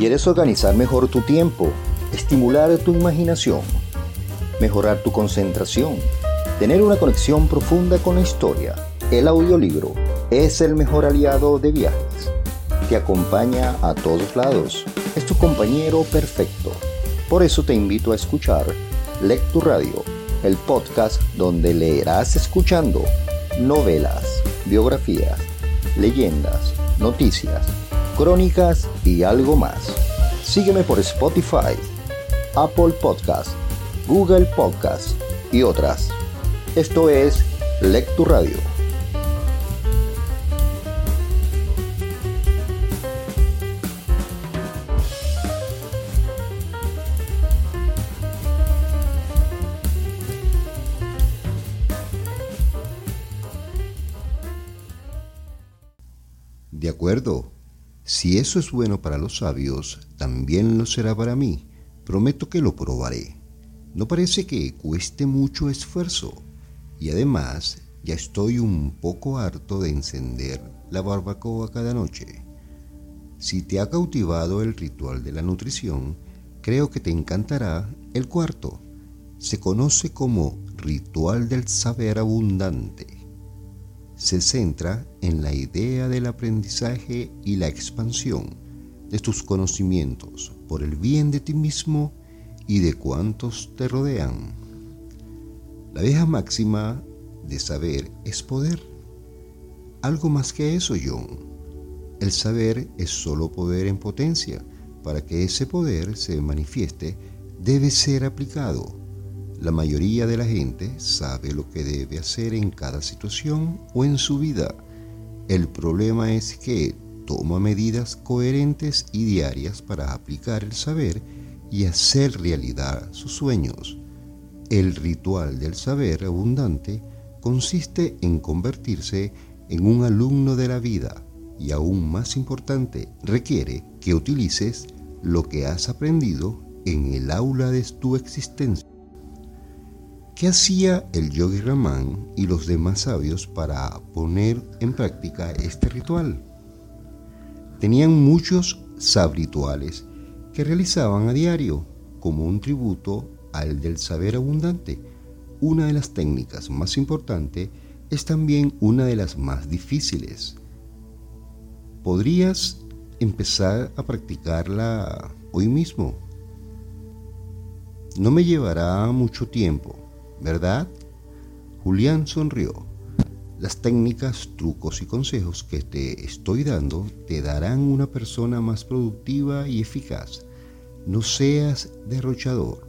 ¿Quieres organizar mejor tu tiempo, estimular tu imaginación, mejorar tu concentración, tener una conexión profunda con la historia? El audiolibro es el mejor aliado de viajes. Te acompaña a todos lados. Es tu compañero perfecto. Por eso te invito a escuchar Lectu Radio, el podcast donde leerás escuchando novelas, biografías, leyendas, noticias crónicas y algo más. Sígueme por Spotify, Apple Podcast, Google Podcast y otras. Esto es Lectu Radio. De acuerdo, si eso es bueno para los sabios, también lo será para mí. Prometo que lo probaré. No parece que cueste mucho esfuerzo. Y además, ya estoy un poco harto de encender la barbacoa cada noche. Si te ha cautivado el ritual de la nutrición, creo que te encantará el cuarto. Se conoce como ritual del saber abundante se centra en la idea del aprendizaje y la expansión de tus conocimientos por el bien de ti mismo y de cuantos te rodean. La vieja máxima de saber es poder. Algo más que eso, John. El saber es solo poder en potencia. Para que ese poder se manifieste, debe ser aplicado la mayoría de la gente sabe lo que debe hacer en cada situación o en su vida. El problema es que toma medidas coherentes y diarias para aplicar el saber y hacer realidad sus sueños. El ritual del saber abundante consiste en convertirse en un alumno de la vida y aún más importante, requiere que utilices lo que has aprendido en el aula de tu existencia. ¿Qué hacía el yogi Raman y los demás sabios para poner en práctica este ritual? Tenían muchos sabrituales que realizaban a diario como un tributo al del saber abundante. Una de las técnicas más importantes es también una de las más difíciles. Podrías empezar a practicarla hoy mismo. No me llevará mucho tiempo ¿verdad? Julián sonrió. Las técnicas, trucos y consejos que te estoy dando te darán una persona más productiva y eficaz. No seas derrochador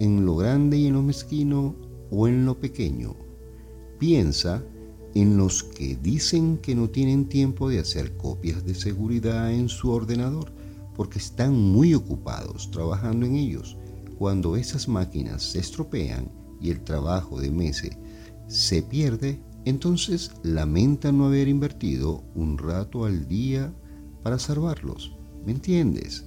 en lo grande y en lo mezquino o en lo pequeño. Piensa en los que dicen que no tienen tiempo de hacer copias de seguridad en su ordenador porque están muy ocupados trabajando en ellos. Cuando esas máquinas se estropean, y el trabajo de meses se pierde, entonces lamenta no haber invertido un rato al día para salvarlos. ¿Me entiendes?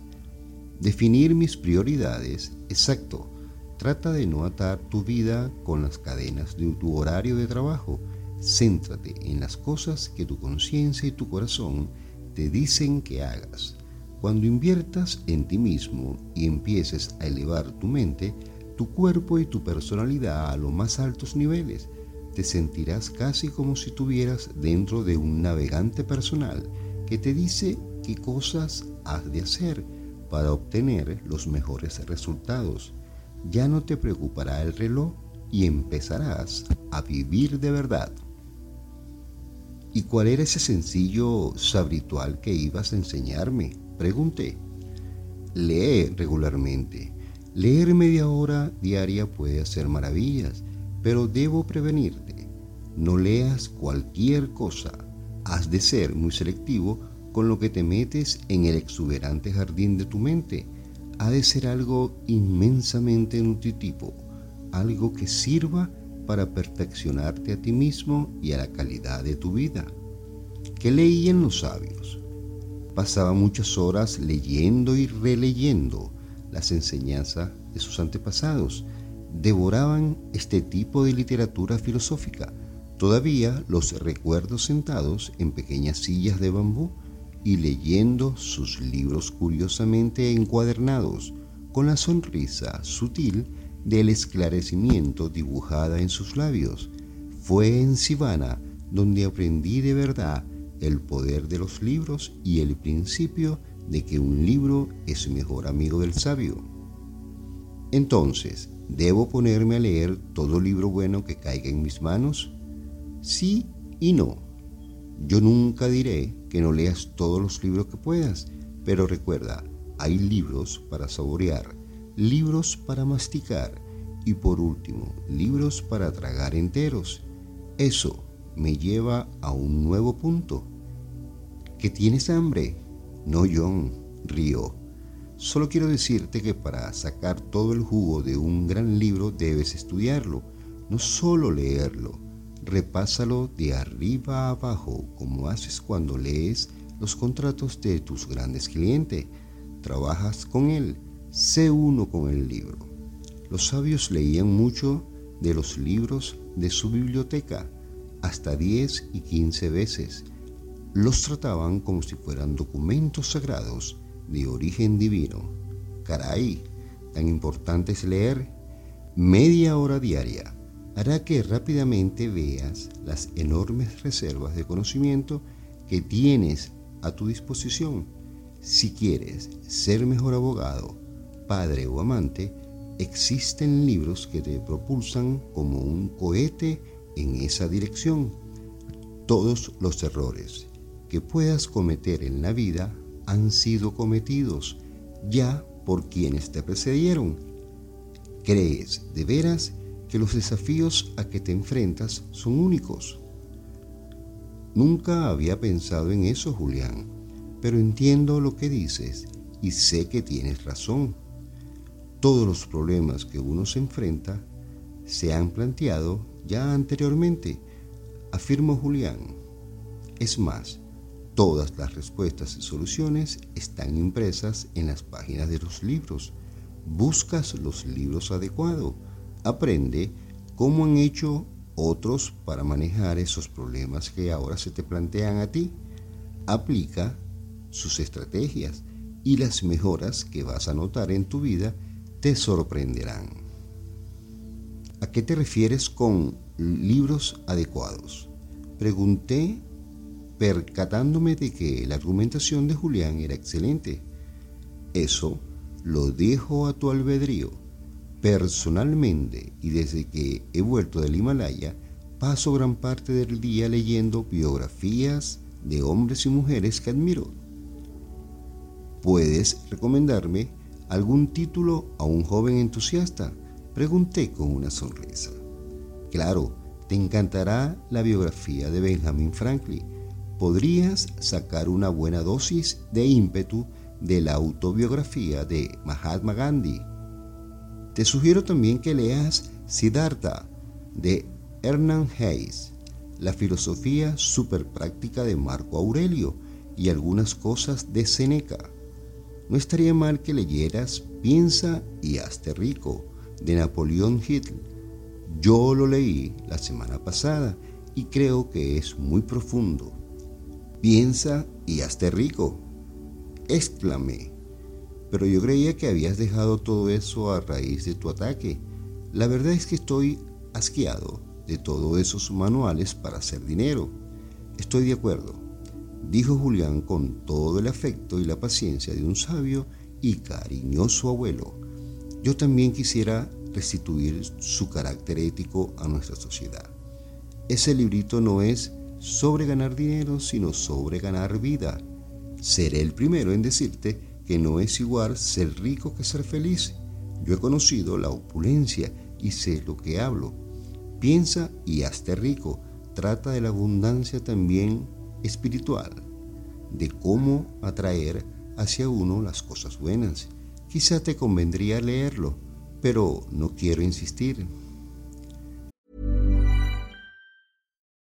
Definir mis prioridades, exacto. Trata de no atar tu vida con las cadenas de tu horario de trabajo. Céntrate en las cosas que tu conciencia y tu corazón te dicen que hagas. Cuando inviertas en ti mismo y empieces a elevar tu mente, tu cuerpo y tu personalidad a los más altos niveles. Te sentirás casi como si estuvieras dentro de un navegante personal que te dice qué cosas has de hacer para obtener los mejores resultados. Ya no te preocupará el reloj y empezarás a vivir de verdad. ¿Y cuál era ese sencillo sabritual que ibas a enseñarme? Pregunté. Lee regularmente Leer media hora diaria puede hacer maravillas, pero debo prevenirte. No leas cualquier cosa. Has de ser muy selectivo con lo que te metes en el exuberante jardín de tu mente. Ha de ser algo inmensamente nutritivo, algo que sirva para perfeccionarte a ti mismo y a la calidad de tu vida. ¿Qué leían los sabios? Pasaba muchas horas leyendo y releyendo las enseñanzas de sus antepasados. Devoraban este tipo de literatura filosófica. Todavía los recuerdo sentados en pequeñas sillas de bambú y leyendo sus libros curiosamente encuadernados, con la sonrisa sutil del esclarecimiento dibujada en sus labios. Fue en Sivana donde aprendí de verdad el poder de los libros y el principio de que un libro es mejor amigo del sabio. Entonces, ¿debo ponerme a leer todo libro bueno que caiga en mis manos? Sí y no. Yo nunca diré que no leas todos los libros que puedas, pero recuerda, hay libros para saborear, libros para masticar y por último, libros para tragar enteros. Eso me lleva a un nuevo punto. ¿Que tienes hambre? No, John, río. Solo quiero decirte que para sacar todo el jugo de un gran libro debes estudiarlo, no solo leerlo. Repásalo de arriba a abajo como haces cuando lees los contratos de tus grandes clientes. Trabajas con él, sé uno con el libro. Los sabios leían mucho de los libros de su biblioteca, hasta 10 y 15 veces. Los trataban como si fueran documentos sagrados de origen divino. Caray, tan importante es leer. Media hora diaria hará que rápidamente veas las enormes reservas de conocimiento que tienes a tu disposición. Si quieres ser mejor abogado, padre o amante, existen libros que te propulsan como un cohete en esa dirección. Todos los errores que puedas cometer en la vida han sido cometidos ya por quienes te precedieron. ¿Crees de veras que los desafíos a que te enfrentas son únicos? Nunca había pensado en eso, Julián, pero entiendo lo que dices y sé que tienes razón. Todos los problemas que uno se enfrenta se han planteado ya anteriormente, afirmó Julián. Es más, todas las respuestas y soluciones están impresas en las páginas de los libros. Buscas los libros adecuados, aprende cómo han hecho otros para manejar esos problemas que ahora se te plantean a ti. Aplica sus estrategias y las mejoras que vas a notar en tu vida te sorprenderán. ¿A qué te refieres con libros adecuados? Pregunté percatándome de que la argumentación de Julián era excelente. Eso lo dejo a tu albedrío. Personalmente, y desde que he vuelto del Himalaya, paso gran parte del día leyendo biografías de hombres y mujeres que admiro. ¿Puedes recomendarme algún título a un joven entusiasta? Pregunté con una sonrisa. Claro, te encantará la biografía de Benjamin Franklin. Podrías sacar una buena dosis de ímpetu de la autobiografía de Mahatma Gandhi. Te sugiero también que leas Siddhartha de Hernán Hayes, la filosofía práctica de Marco Aurelio y algunas cosas de Seneca. No estaría mal que leyeras Piensa y hazte rico de Napoleón Hill. Yo lo leí la semana pasada y creo que es muy profundo. Piensa y hazte rico. Exclamé. Pero yo creía que habías dejado todo eso a raíz de tu ataque. La verdad es que estoy asqueado de todos esos manuales para hacer dinero. Estoy de acuerdo dijo Julián con todo el afecto y la paciencia de un sabio y cariñoso abuelo. Yo también quisiera restituir su carácter ético a nuestra sociedad. Ese librito no es sobre ganar dinero, sino sobre ganar vida. Seré el primero en decirte que no es igual ser rico que ser feliz. Yo he conocido la opulencia y sé lo que hablo. Piensa y hazte rico. Trata de la abundancia también espiritual de cómo atraer hacia uno las cosas buenas. Quizá te convendría leerlo, pero no quiero insistir.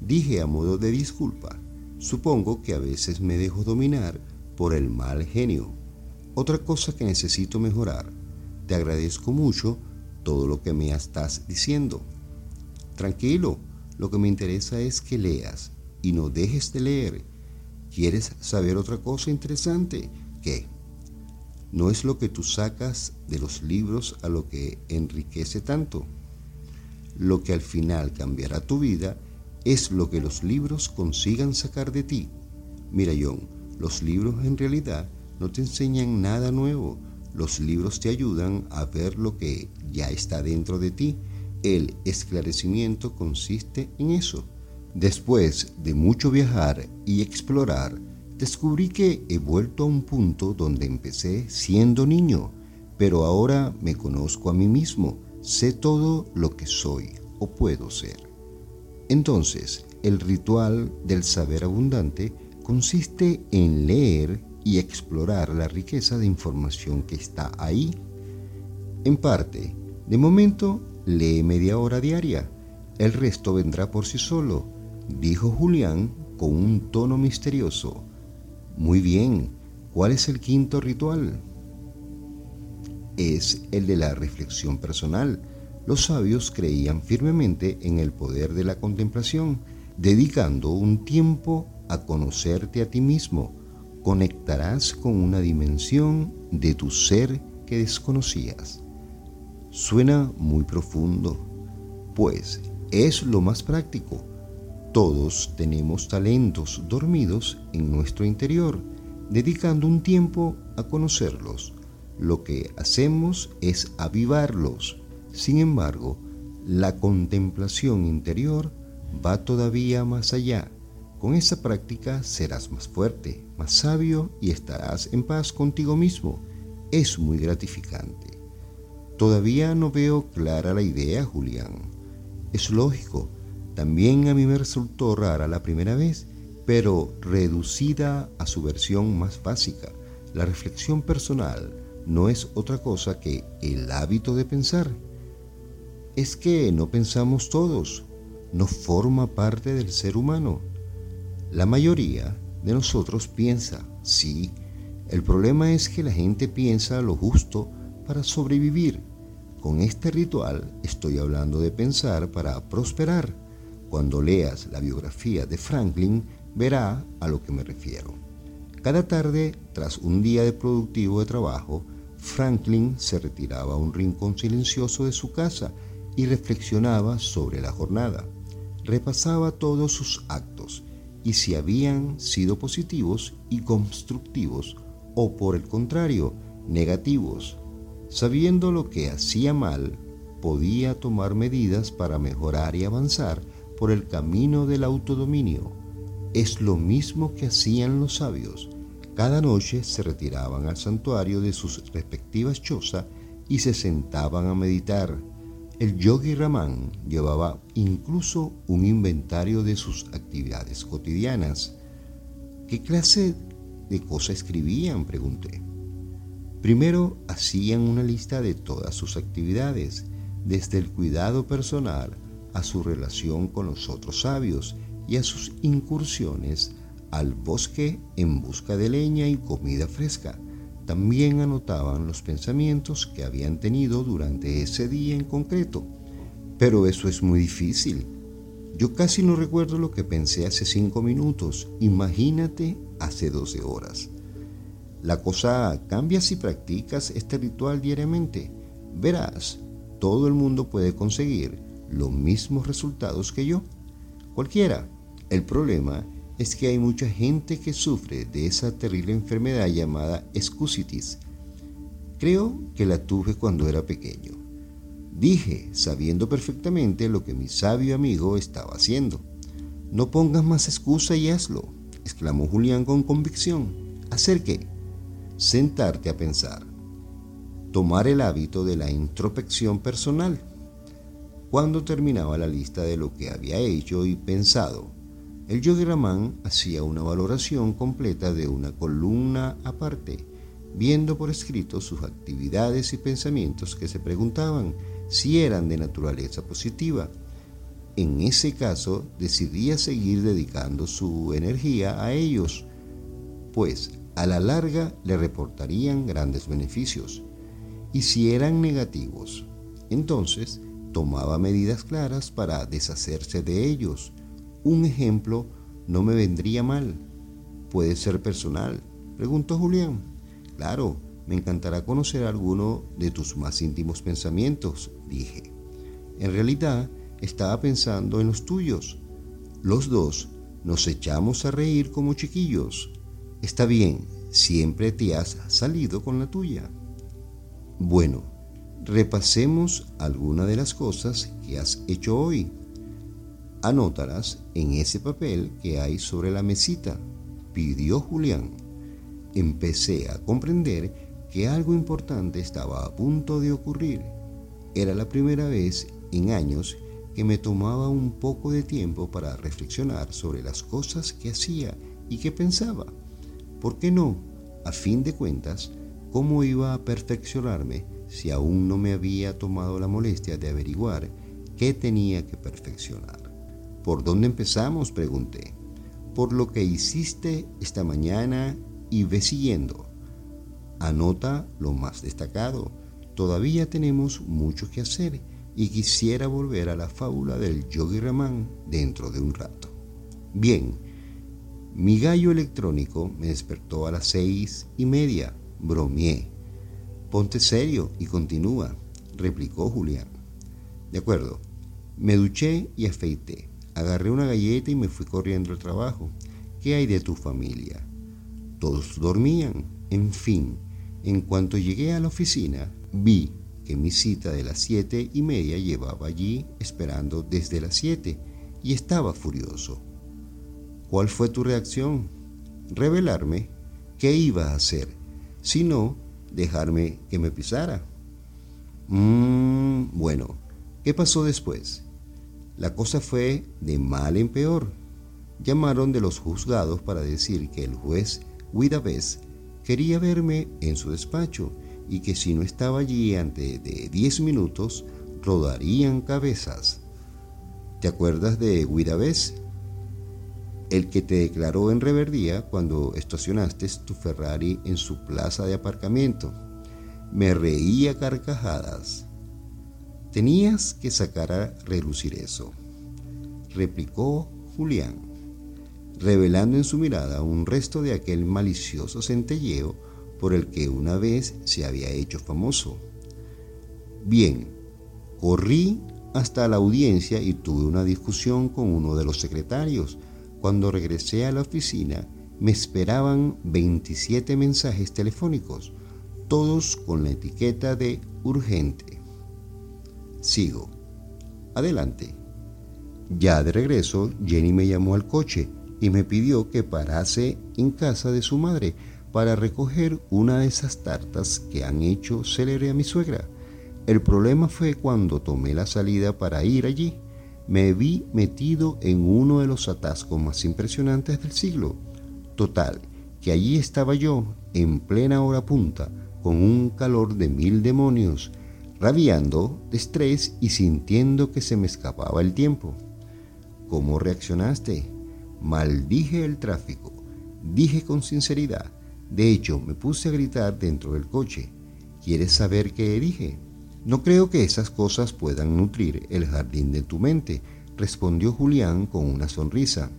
Dije a modo de disculpa, supongo que a veces me dejo dominar por el mal genio. Otra cosa que necesito mejorar. Te agradezco mucho todo lo que me estás diciendo. Tranquilo, lo que me interesa es que leas y no dejes de leer. ¿Quieres saber otra cosa interesante? ¿Qué? No es lo que tú sacas de los libros a lo que enriquece tanto. Lo que al final cambiará tu vida es lo que los libros consigan sacar de ti. Mira, John, los libros en realidad no te enseñan nada nuevo. Los libros te ayudan a ver lo que ya está dentro de ti. El esclarecimiento consiste en eso. Después de mucho viajar y explorar, descubrí que he vuelto a un punto donde empecé siendo niño, pero ahora me conozco a mí mismo, sé todo lo que soy o puedo ser. Entonces, el ritual del saber abundante consiste en leer y explorar la riqueza de información que está ahí. En parte, de momento, lee media hora diaria. El resto vendrá por sí solo, dijo Julián con un tono misterioso. Muy bien, ¿cuál es el quinto ritual? Es el de la reflexión personal los sabios creían firmemente en el poder de la contemplación, dedicando un tiempo a conocerte a ti mismo. Conectarás con una dimensión de tu ser que desconocías. Suena muy profundo, pues es lo más práctico. Todos tenemos talentos dormidos en nuestro interior, dedicando un tiempo a conocerlos. Lo que hacemos es avivarlos sin embargo, la contemplación interior va todavía más allá. Con esa práctica serás más fuerte, más sabio y estarás en paz contigo mismo. Es muy gratificante. Todavía no veo clara la idea, Julián. Es lógico, también a mí me resultó rara la primera vez, pero reducida a su versión más básica. La reflexión personal no es otra cosa que el hábito de pensar es que no pensamos todos, no forma parte del ser humano. La mayoría de nosotros piensa, sí, el problema es que la gente piensa lo justo para sobrevivir. Con este ritual estoy hablando de pensar para prosperar. Cuando leas la biografía de Franklin, verá a lo que me refiero. Cada tarde, tras un día de productivo de trabajo, Franklin se retiraba a un rincón silencioso de su casa y reflexionaba sobre la jornada. Repasaba todos sus actos y si habían sido positivos y constructivos o por el contrario, negativos. Sabiendo lo que hacía mal, podía tomar medidas para mejorar y avanzar por el camino del autodominio. Es lo mismo que hacían los sabios. Cada noche se retiraban al santuario de sus respectivas chozas y se sentaban a meditar el yogi Raman llevaba incluso un inventario de sus actividades cotidianas. ¿Qué clase de cosas escribían? pregunté. Primero hacían una lista de todas sus actividades, desde el cuidado personal a su relación con los otros sabios y a sus incursiones al bosque en busca de leña y comida fresca. También anotaban los pensamientos que habían tenido durante ese día en concreto. Pero eso es muy difícil. Yo casi no recuerdo lo que pensé hace cinco minutos. Imagínate hace 12 horas. La cosa cambia si practicas este ritual diariamente. Verás, todo el mundo puede conseguir los mismos resultados que yo. Cualquiera. El problema es que hay mucha gente que sufre de esa terrible enfermedad llamada escusitis. Creo que la tuve cuando era pequeño. Dije, sabiendo perfectamente lo que mi sabio amigo estaba haciendo. No pongas más excusa y hazlo, exclamó Julián con convicción. ¿Hacer qué? Sentarte a pensar. Tomar el hábito de la introspección personal. Cuando terminaba la lista de lo que había hecho y pensado, el yogi Raman hacía una valoración completa de una columna aparte, viendo por escrito sus actividades y pensamientos que se preguntaban si eran de naturaleza positiva. En ese caso, decidía seguir dedicando su energía a ellos, pues a la larga le reportarían grandes beneficios. Y si eran negativos, entonces tomaba medidas claras para deshacerse de ellos. Un ejemplo no me vendría mal. Puede ser personal, preguntó Julián. Claro, me encantará conocer alguno de tus más íntimos pensamientos, dije. En realidad, estaba pensando en los tuyos. Los dos nos echamos a reír como chiquillos. Está bien, siempre te has salido con la tuya. Bueno, repasemos algunas de las cosas que has hecho hoy. Anótalas en ese papel que hay sobre la mesita, pidió Julián. Empecé a comprender que algo importante estaba a punto de ocurrir. Era la primera vez en años que me tomaba un poco de tiempo para reflexionar sobre las cosas que hacía y que pensaba. ¿Por qué no? A fin de cuentas, ¿cómo iba a perfeccionarme si aún no me había tomado la molestia de averiguar qué tenía que perfeccionar? ¿Por dónde empezamos? pregunté. Por lo que hiciste esta mañana y ve siguiendo. Anota lo más destacado. Todavía tenemos mucho que hacer y quisiera volver a la fábula del Yogi Raman dentro de un rato. Bien, mi gallo electrónico me despertó a las seis y media. Bromeé. Ponte serio y continúa, replicó Julián. De acuerdo. Me duché y afeité. Agarré una galleta y me fui corriendo al trabajo. ¿Qué hay de tu familia? Todos dormían. En fin, en cuanto llegué a la oficina, vi que mi cita de las siete y media llevaba allí esperando desde las siete y estaba furioso. ¿Cuál fue tu reacción? Revelarme qué iba a hacer, si no, dejarme que me pisara. Mmm, bueno, ¿qué pasó después? La cosa fue de mal en peor. Llamaron de los juzgados para decir que el juez Guidavés quería verme en su despacho y que si no estaba allí antes de 10 minutos, rodarían cabezas. ¿Te acuerdas de Guidavés? El que te declaró en reverdía cuando estacionaste tu Ferrari en su plaza de aparcamiento. Me reía carcajadas. Tenías que sacar a relucir eso, replicó Julián revelando en su mirada un resto de aquel malicioso centelleo por el que una vez se había hecho famoso. Bien, corrí hasta la audiencia y tuve una discusión con uno de los secretarios. Cuando regresé a la oficina, me esperaban 27 mensajes telefónicos, todos con la etiqueta de urgente. Sigo. Adelante. Ya de regreso, Jenny me llamó al coche y me pidió que parase en casa de su madre para recoger una de esas tartas que han hecho célebre a mi suegra. El problema fue cuando tomé la salida para ir allí. Me vi metido en uno de los atascos más impresionantes del siglo. Total, que allí estaba yo, en plena hora punta, con un calor de mil demonios, rabiando de estrés y sintiendo que se me escapaba el tiempo. ¿Cómo reaccionaste? Maldije el tráfico. Dije con sinceridad. De hecho, me puse a gritar dentro del coche. ¿Quieres saber qué dije? No creo que esas cosas puedan nutrir el jardín de tu mente, respondió Julián con una sonrisa.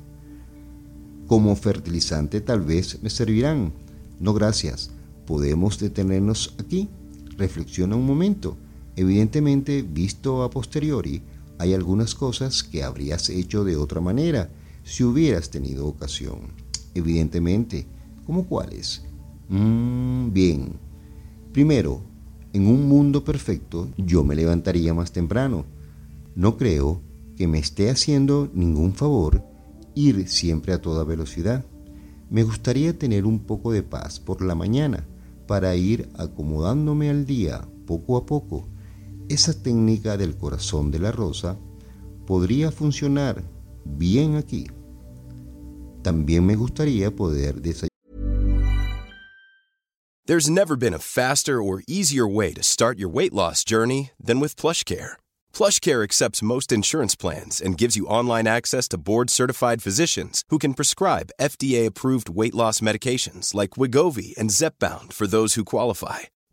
Como fertilizante tal vez me servirán. No gracias. ¿Podemos detenernos aquí? Reflexiona un momento. Evidentemente, visto a posteriori, hay algunas cosas que habrías hecho de otra manera si hubieras tenido ocasión. Evidentemente, ¿cómo cuáles? Mm, bien. Primero, en un mundo perfecto yo me levantaría más temprano. No creo que me esté haciendo ningún favor ir siempre a toda velocidad. Me gustaría tener un poco de paz por la mañana para ir acomodándome al día poco a poco. Esa técnica del corazón de la rosa podría funcionar bien aquí. También me gustaría poder. There's never been a faster or easier way to start your weight loss journey than with PlushCare. PlushCare accepts most insurance plans and gives you online access to board-certified physicians who can prescribe FDA-approved weight loss medications like Wigovi and Zepbound for those who qualify.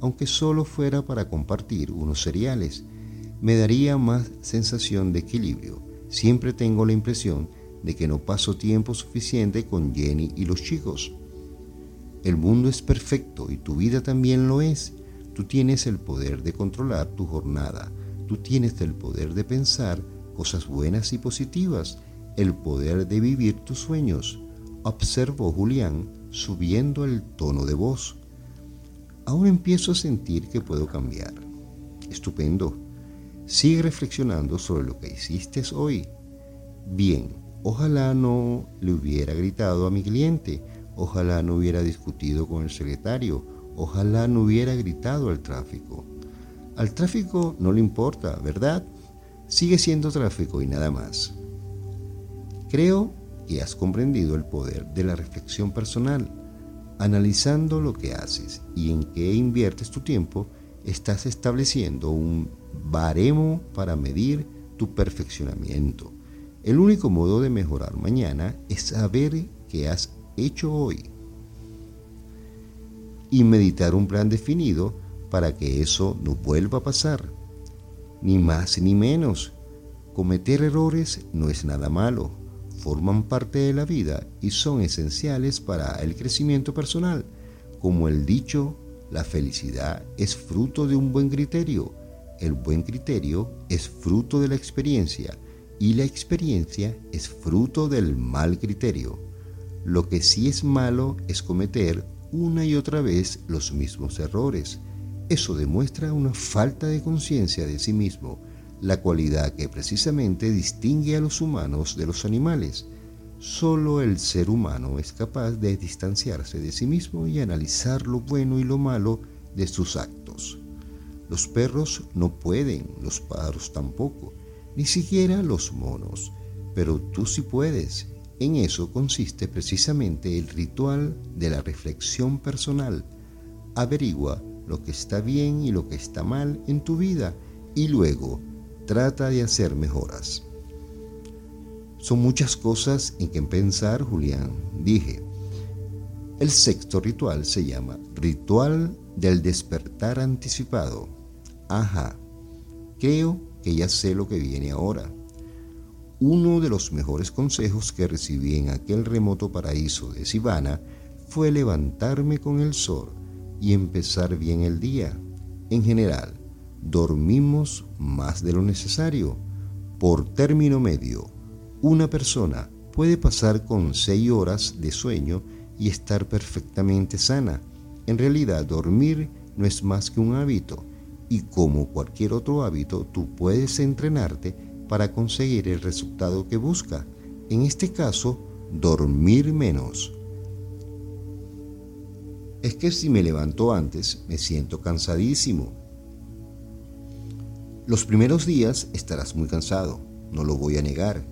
Aunque solo fuera para compartir unos cereales. Me daría más sensación de equilibrio. Siempre tengo la impresión de que no paso tiempo suficiente con Jenny y los chicos. El mundo es perfecto y tu vida también lo es. Tú tienes el poder de controlar tu jornada. Tú tienes el poder de pensar cosas buenas y positivas, el poder de vivir tus sueños. Observó Julián subiendo el tono de voz. Ahora empiezo a sentir que puedo cambiar. Estupendo. Sigue reflexionando sobre lo que hiciste hoy. Bien, ojalá no le hubiera gritado a mi cliente, ojalá no hubiera discutido con el secretario, ojalá no hubiera gritado al tráfico. Al tráfico no le importa, ¿verdad? Sigue siendo tráfico y nada más. Creo que has comprendido el poder de la reflexión personal Analizando lo que haces y en qué inviertes tu tiempo, estás estableciendo un baremo para medir tu perfeccionamiento. El único modo de mejorar mañana es saber qué has hecho hoy y meditar un plan definido para que eso no vuelva a pasar. Ni más ni menos. Cometer errores no es nada malo forman parte de la vida y son esenciales para el crecimiento personal. Como el dicho, la felicidad es fruto de un buen criterio. El buen criterio es fruto de la experiencia y la experiencia es fruto del mal criterio. Lo que sí es malo es cometer una y otra vez los mismos errores. Eso demuestra una falta de conciencia de sí mismo la cualidad que precisamente distingue a los humanos de los animales. Solo el ser humano es capaz de distanciarse de sí mismo y analizar lo bueno y lo malo de sus actos. Los perros no pueden, los pájaros tampoco, ni siquiera los monos, pero tú sí puedes. En eso consiste precisamente el ritual de la reflexión personal. Averigua lo que está bien y lo que está mal en tu vida y luego trata de hacer mejoras. Son muchas cosas en que pensar, Julián, dije. El sexto ritual se llama Ritual del despertar anticipado. Ajá, creo que ya sé lo que viene ahora. Uno de los mejores consejos que recibí en aquel remoto paraíso de Sivana fue levantarme con el sol y empezar bien el día. En general, dormimos más de lo necesario. Por término medio, una persona puede pasar con seis horas de sueño y estar perfectamente sana. En realidad, dormir no es más que un hábito y como cualquier otro hábito, tú puedes entrenarte para conseguir el resultado que busca. En este caso, dormir menos. Es que si me levanto antes, me siento cansadísimo. Los primeros días estarás muy cansado, no lo voy a negar.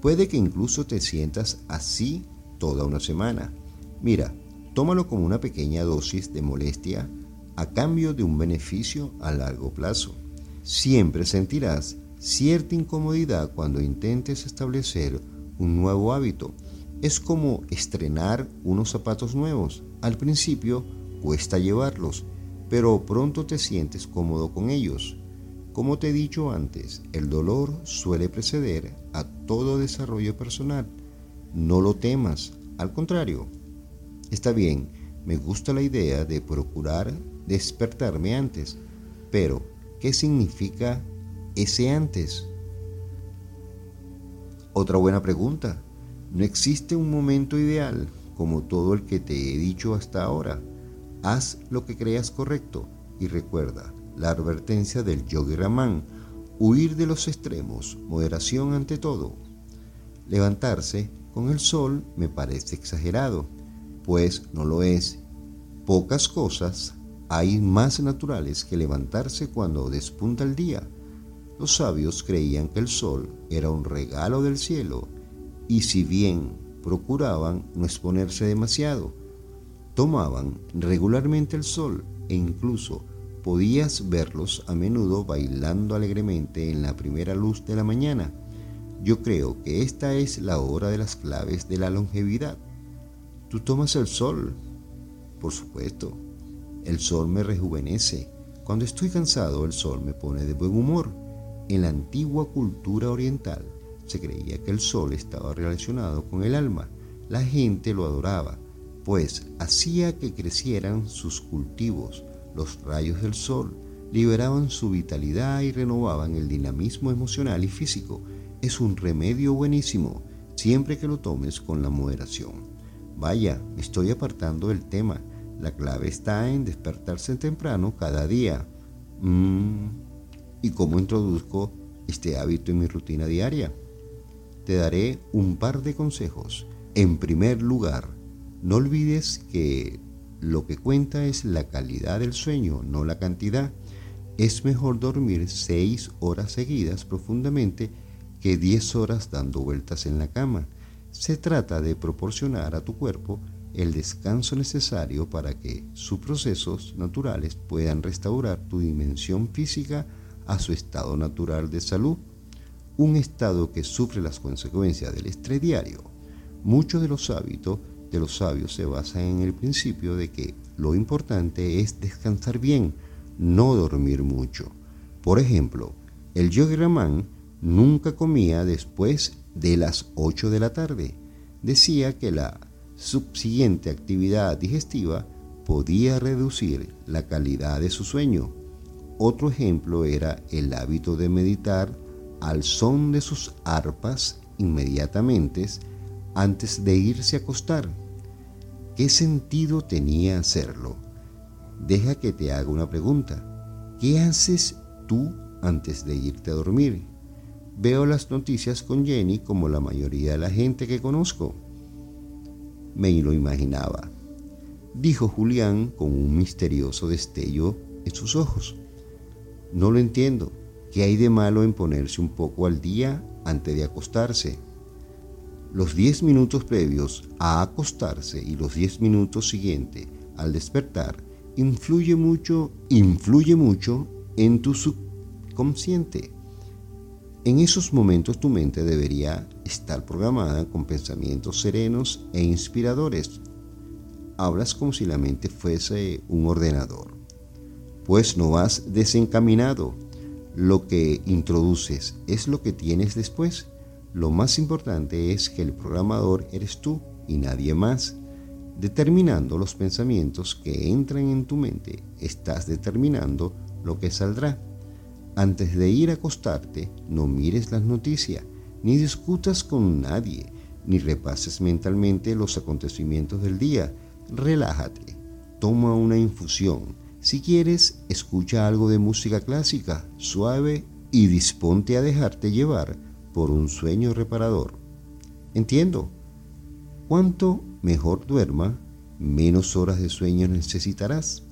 Puede que incluso te sientas así toda una semana. Mira, tómalo como una pequeña dosis de molestia a cambio de un beneficio a largo plazo. Siempre sentirás cierta incomodidad cuando intentes establecer un nuevo hábito. Es como estrenar unos zapatos nuevos. Al principio cuesta llevarlos, pero pronto te sientes cómodo con ellos. Como te he dicho antes, el dolor suele preceder a todo desarrollo personal. No lo temas, al contrario. Está bien, me gusta la idea de procurar despertarme antes, pero ¿qué significa ese antes? Otra buena pregunta. No existe un momento ideal como todo el que te he dicho hasta ahora. Haz lo que creas correcto y recuerda la advertencia del Yogi Raman, huir de los extremos, moderación ante todo. Levantarse con el sol me parece exagerado, pues no lo es. Pocas cosas hay más naturales que levantarse cuando despunta el día. Los sabios creían que el sol era un regalo del cielo y si bien procuraban no exponerse demasiado, tomaban regularmente el sol e incluso podías verlos a menudo bailando alegremente en la primera luz de la mañana. Yo creo que esta es la hora de las claves de la longevidad. Tú tomas el sol, por supuesto. El sol me rejuvenece. Cuando estoy cansado, el sol me pone de buen humor. En la antigua cultura oriental se creía que el sol estaba relacionado con el alma. La gente lo adoraba, pues hacía que crecieran sus cultivos. Los rayos del sol liberaban su vitalidad y renovaban el dinamismo emocional y físico. Es un remedio buenísimo, siempre que lo tomes con la moderación. Vaya, estoy apartando del tema. La clave está en despertarse temprano cada día. Mm, ¿Y cómo introduzco este hábito en mi rutina diaria? Te daré un par de consejos. En primer lugar, no olvides que lo que cuenta es la calidad del sueño, no la cantidad. Es mejor dormir seis horas seguidas profundamente que 10 horas dando vueltas en la cama. Se trata de proporcionar a tu cuerpo el descanso necesario para que sus procesos naturales puedan restaurar tu dimensión física a su estado natural de salud, un estado que sufre las consecuencias del estrés diario. Muchos de los hábitos de los sabios se basan en el principio de que lo importante es descansar bien, no dormir mucho. Por ejemplo, el yogi Raman nunca comía después de las 8 de la tarde. Decía que la subsiguiente actividad digestiva podía reducir la calidad de su sueño otro ejemplo era el hábito de meditar al son de sus arpas inmediatamente antes de irse a acostar. ¿Qué sentido tenía hacerlo? Deja que te haga una pregunta. ¿Qué haces tú antes de irte a dormir? Veo las noticias con Jenny como la mayoría de la gente que conozco. Me lo imaginaba, dijo Julián con un misterioso destello en sus ojos. No lo entiendo. ¿Qué hay de malo en ponerse un poco al día antes de acostarse? Los 10 minutos previos a acostarse y los 10 minutos siguientes al despertar influye mucho, influye mucho en tu subconsciente. En esos momentos tu mente debería estar programada con pensamientos serenos e inspiradores. Hablas como si la mente fuese un ordenador pues no vas desencaminado. Lo que introduces es lo que tienes después. Lo más importante es que el programador eres tú y nadie más. Determinando los pensamientos que entran en tu mente, estás determinando lo que saldrá. Antes de ir a acostarte, no mires las noticias, ni discutas con nadie, ni repases mentalmente los acontecimientos del día. Relájate, toma una infusión. Si quieres, escucha algo de música clásica, suave, y disponte a dejarte llevar por un sueño reparador. Entiendo. Cuanto mejor duerma, menos horas de sueño necesitarás.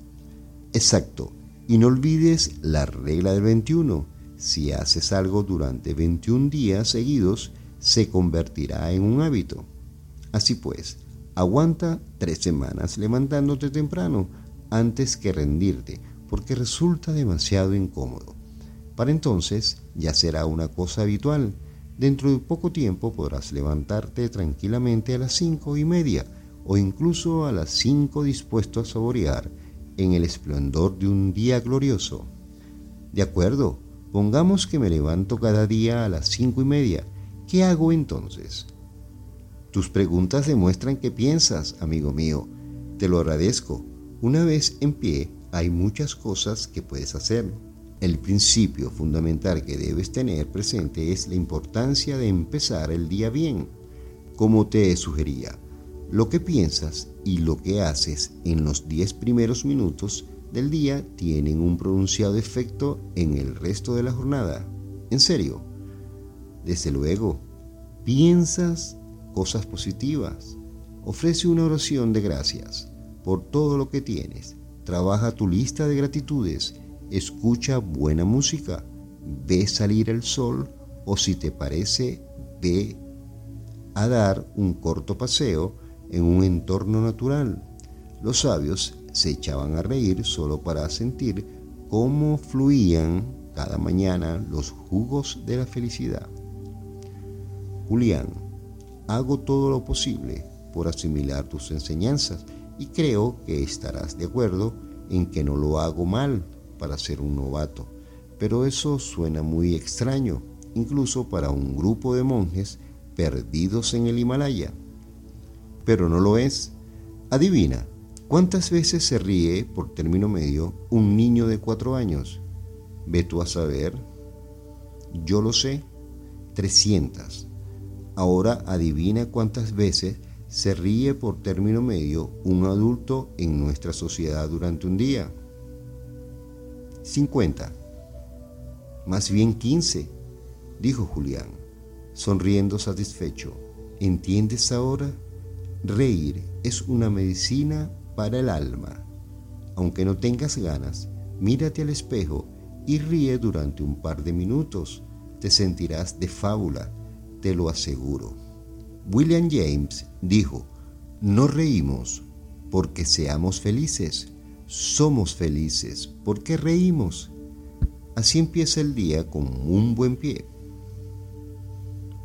Exacto. Y no olvides la regla del 21. Si haces algo durante 21 días seguidos, se convertirá en un hábito. Así pues, aguanta tres semanas levantándote temprano antes que rendirte, porque resulta demasiado incómodo. Para entonces ya será una cosa habitual. Dentro de poco tiempo podrás levantarte tranquilamente a las cinco y media o incluso a las cinco dispuesto a saborear en el esplendor de un día glorioso. De acuerdo, pongamos que me levanto cada día a las cinco y media ¿Qué hago entonces? Tus preguntas demuestran que piensas, amigo mío. Te lo agradezco. Una vez en pie, hay muchas cosas que puedes hacer. El principio fundamental que debes tener presente es la importancia de empezar el día bien. Como te sugería, lo que piensas y lo que haces en los 10 primeros minutos del día tienen un pronunciado efecto en el resto de la jornada. En serio, desde luego, piensas cosas positivas. Ofrece una oración de gracias por todo lo que tienes. Trabaja tu lista de gratitudes. Escucha buena música. Ve salir el sol o si te parece, ve a dar un corto paseo en un entorno natural. Los sabios se echaban a reír solo para sentir cómo fluían cada mañana los jugos de la felicidad. Julián, hago todo lo posible por asimilar tus enseñanzas y creo que estarás de acuerdo en que no lo hago mal para ser un novato, pero eso suena muy extraño, incluso para un grupo de monjes perdidos en el Himalaya. Pero no lo es. Adivina, ¿cuántas veces se ríe por término medio un niño de cuatro años? Ve tú a saber. Yo lo sé, 300. Ahora adivina cuántas veces se ríe por término medio un adulto en nuestra sociedad durante un día. 50. Más bien 15, dijo Julián, sonriendo satisfecho. ¿Entiendes ahora? Reír es una medicina para el alma. Aunque no tengas ganas, mírate al espejo y ríe durante un par de minutos. Te sentirás de fábula te lo aseguro. William James dijo, no reímos porque seamos felices, somos felices porque reímos. Así empieza el día con un buen pie.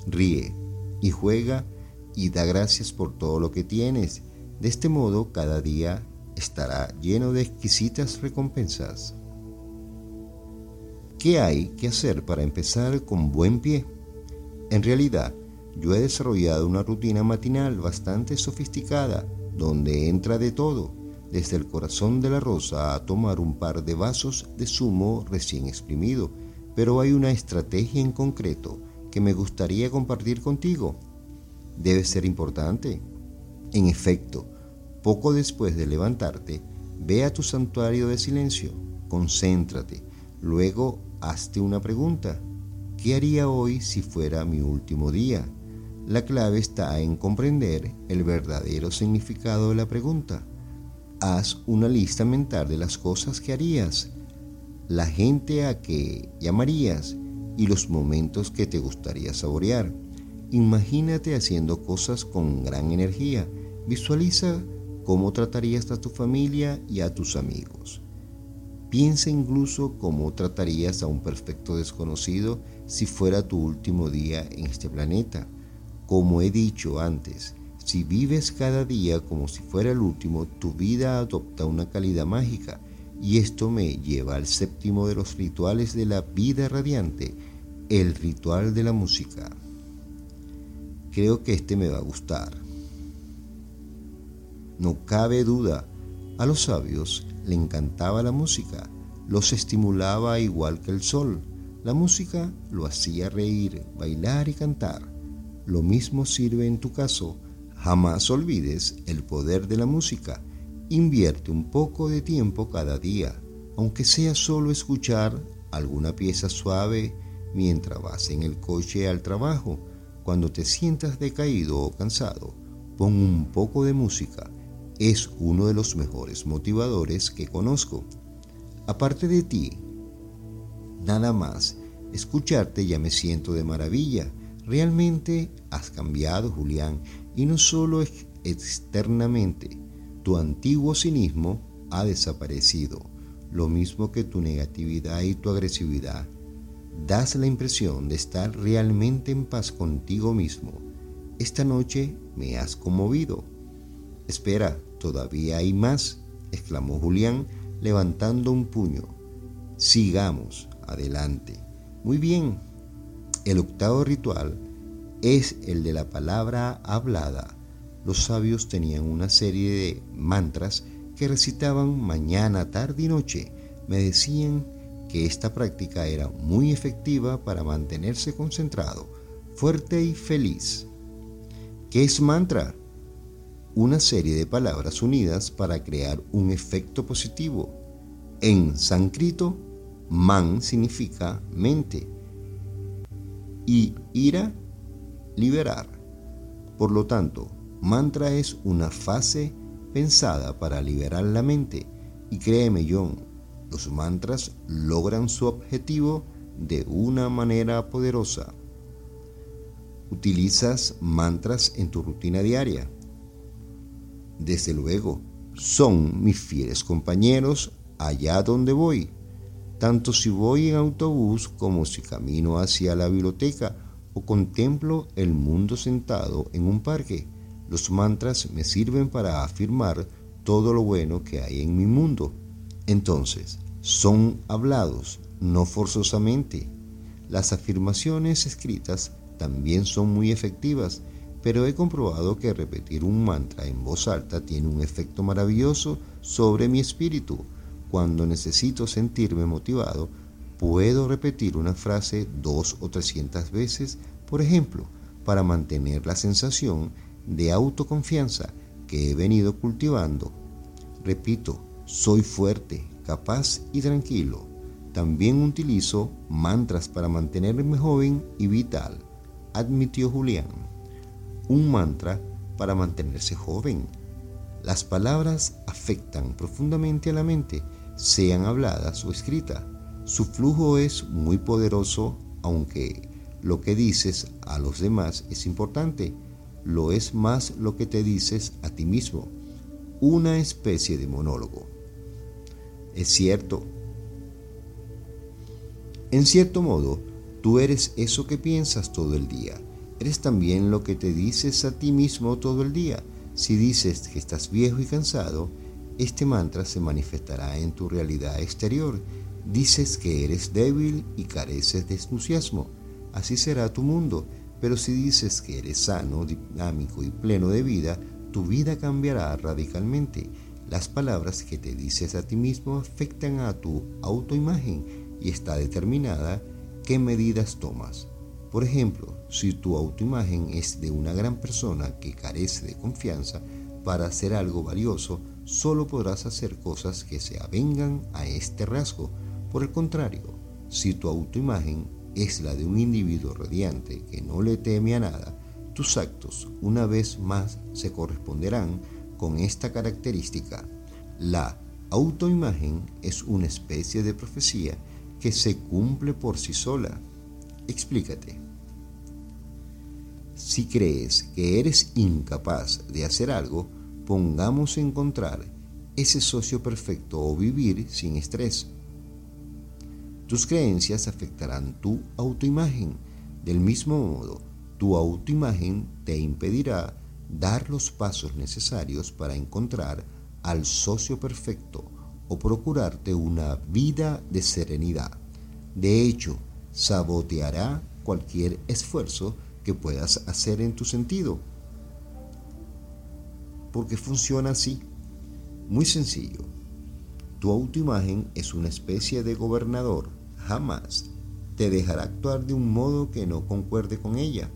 Ríe y juega y da gracias por todo lo que tienes. De este modo cada día estará lleno de exquisitas recompensas. ¿Qué hay que hacer para empezar con buen pie? En realidad, yo he desarrollado una rutina matinal bastante sofisticada, donde entra de todo, desde el corazón de la rosa a tomar un par de vasos de zumo recién exprimido, pero hay una estrategia en concreto que me gustaría compartir contigo. Debe ser importante. En efecto, poco después de levantarte, ve a tu santuario de silencio, concéntrate, luego hazte una pregunta. ¿Qué haría hoy si fuera mi último día? La clave está en comprender el verdadero significado de la pregunta. Haz una lista mental de las cosas que harías, la gente a que llamarías y los momentos que te gustaría saborear. Imagínate haciendo cosas con gran energía. Visualiza cómo tratarías a tu familia y a tus amigos. Piensa incluso cómo tratarías a un perfecto desconocido si fuera tu último día en este planeta. Como he dicho antes, si vives cada día como si fuera el último, tu vida adopta una calidad mágica. Y esto me lleva al séptimo de los rituales de la vida radiante, el ritual de la música. Creo que este me va a gustar. No cabe duda, a los sabios le encantaba la música, los estimulaba igual que el sol. La música lo hacía reír, bailar y cantar. Lo mismo sirve en tu caso. Jamás olvides el poder de la música. Invierte un poco de tiempo cada día, aunque sea solo escuchar alguna pieza suave mientras vas en el coche al trabajo. Cuando te sientas decaído o cansado, pon un poco de música es uno de los mejores motivadores que conozco. Aparte de ti, nada más, escucharte ya me siento de maravilla. Realmente has cambiado, Julián, y no solo externamente. Tu antiguo cinismo ha desaparecido, lo mismo que tu negatividad y tu agresividad. Das la impresión de estar realmente en paz contigo mismo. Esta noche me has conmovido. Espera, Todavía hay más, exclamó Julián levantando un puño. Sigamos, adelante. Muy bien. El octavo ritual es el de la palabra hablada. Los sabios tenían una serie de mantras que recitaban mañana, tarde y noche. Me decían que esta práctica era muy efectiva para mantenerse concentrado, fuerte y feliz. ¿Qué es mantra? una serie de palabras unidas para crear un efecto positivo. En sánscrito, man significa mente y ira, liberar. Por lo tanto, mantra es una fase pensada para liberar la mente y créeme John, los mantras logran su objetivo de una manera poderosa. Utilizas mantras en tu rutina diaria desde luego, son mis fieles compañeros allá donde voy, tanto si voy en autobús como si camino hacia la biblioteca o contemplo el mundo sentado en un parque. Los mantras me sirven para afirmar todo lo bueno que hay en mi mundo. Entonces, son hablados, no forzosamente. Las afirmaciones escritas también son muy efectivas pero he comprobado que repetir un mantra en voz alta tiene un efecto maravilloso sobre mi espíritu. Cuando necesito sentirme motivado, puedo repetir una frase dos o trescientas veces, por ejemplo, para mantener la sensación de autoconfianza que he venido cultivando. Repito, soy fuerte, capaz y tranquilo. También utilizo mantras para mantenerme joven y vital, admitió Julián un mantra para mantenerse joven. Las palabras afectan profundamente a la mente, sean habladas o escritas. Su flujo es muy poderoso, aunque lo que dices a los demás es importante. Lo es más lo que te dices a ti mismo. Una especie de monólogo. Es cierto. En cierto modo, tú eres eso que piensas todo el día eres también lo que te dices a ti mismo todo el día. Si dices que estás viejo y cansado, este mantra se manifestará en tu realidad exterior. Dices que eres débil y careces de entusiasmo. Así será tu mundo. Pero si dices que eres sano, dinámico y pleno de vida, tu vida cambiará radicalmente. Las palabras que te dices a ti mismo afectan a tu autoimagen y está determinada qué medidas tomas. Por ejemplo, si tu autoimagen es de una gran persona que carece de confianza, para hacer algo valioso, solo podrás hacer cosas que se avengan a este rasgo. Por el contrario, si tu autoimagen es la de un individuo radiante que no le teme a nada, tus actos una vez más se corresponderán con esta característica. La autoimagen es una especie de profecía que se cumple por sí sola. Explícate. Si crees que eres incapaz de hacer algo, pongamos encontrar ese socio perfecto o vivir sin estrés. Tus creencias afectarán tu autoimagen. Del mismo modo, tu autoimagen te impedirá dar los pasos necesarios para encontrar al socio perfecto o procurarte una vida de serenidad. De hecho, saboteará cualquier esfuerzo que puedas hacer en tu sentido. porque funciona así. Muy sencillo. Tu autoimagen es una especie de gobernador. Jamás te dejará actuar de un modo que no concuerde con ella.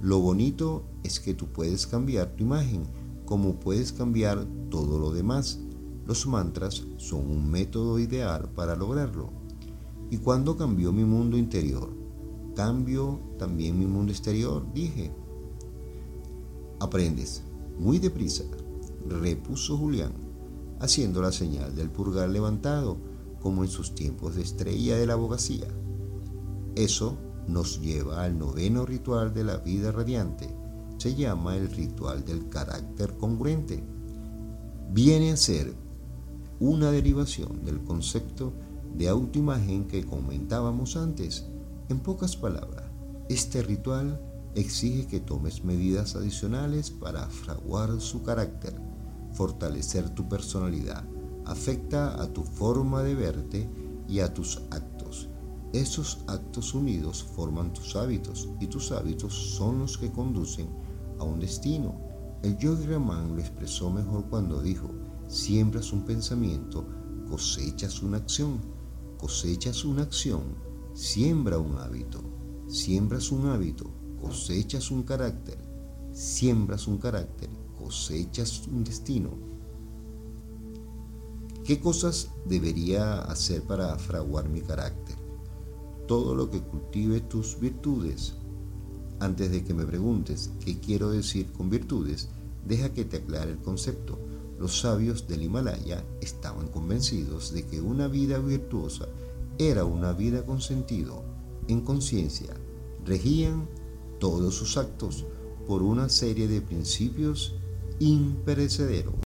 Lo bonito es que tú puedes cambiar tu imagen, como puedes cambiar todo lo demás. Los mantras son un método ideal para lograrlo. ¿Y cuando cambió mi mundo interior? Cambio también mi mundo exterior, dije. Aprendes muy deprisa, repuso Julián, haciendo la señal del pulgar levantado, como en sus tiempos de estrella de la abogacía. Eso nos lleva al noveno ritual de la vida radiante. Se llama el ritual del carácter congruente. Viene a ser una derivación del concepto de autoimagen que comentábamos antes. En pocas palabras, este ritual exige que tomes medidas adicionales para fraguar su carácter, fortalecer tu personalidad, afecta a tu forma de verte y a tus actos. Esos actos unidos forman tus hábitos y tus hábitos son los que conducen a un destino. El yogi Raman lo expresó mejor cuando dijo, siembras un pensamiento, cosechas una acción, cosechas una acción, siembra un hábito, siembras un hábito, cosechas un carácter, siembras un carácter, cosechas un destino. ¿Qué cosas debería hacer para fraguar mi carácter? Todo lo que cultive tus virtudes. Antes de que me preguntes qué quiero decir con virtudes, deja que te aclare el concepto. Los sabios del Himalaya estaban convencidos de que una vida virtuosa era una vida con sentido, en conciencia, regían todos sus actos por una serie de principios imperecederos.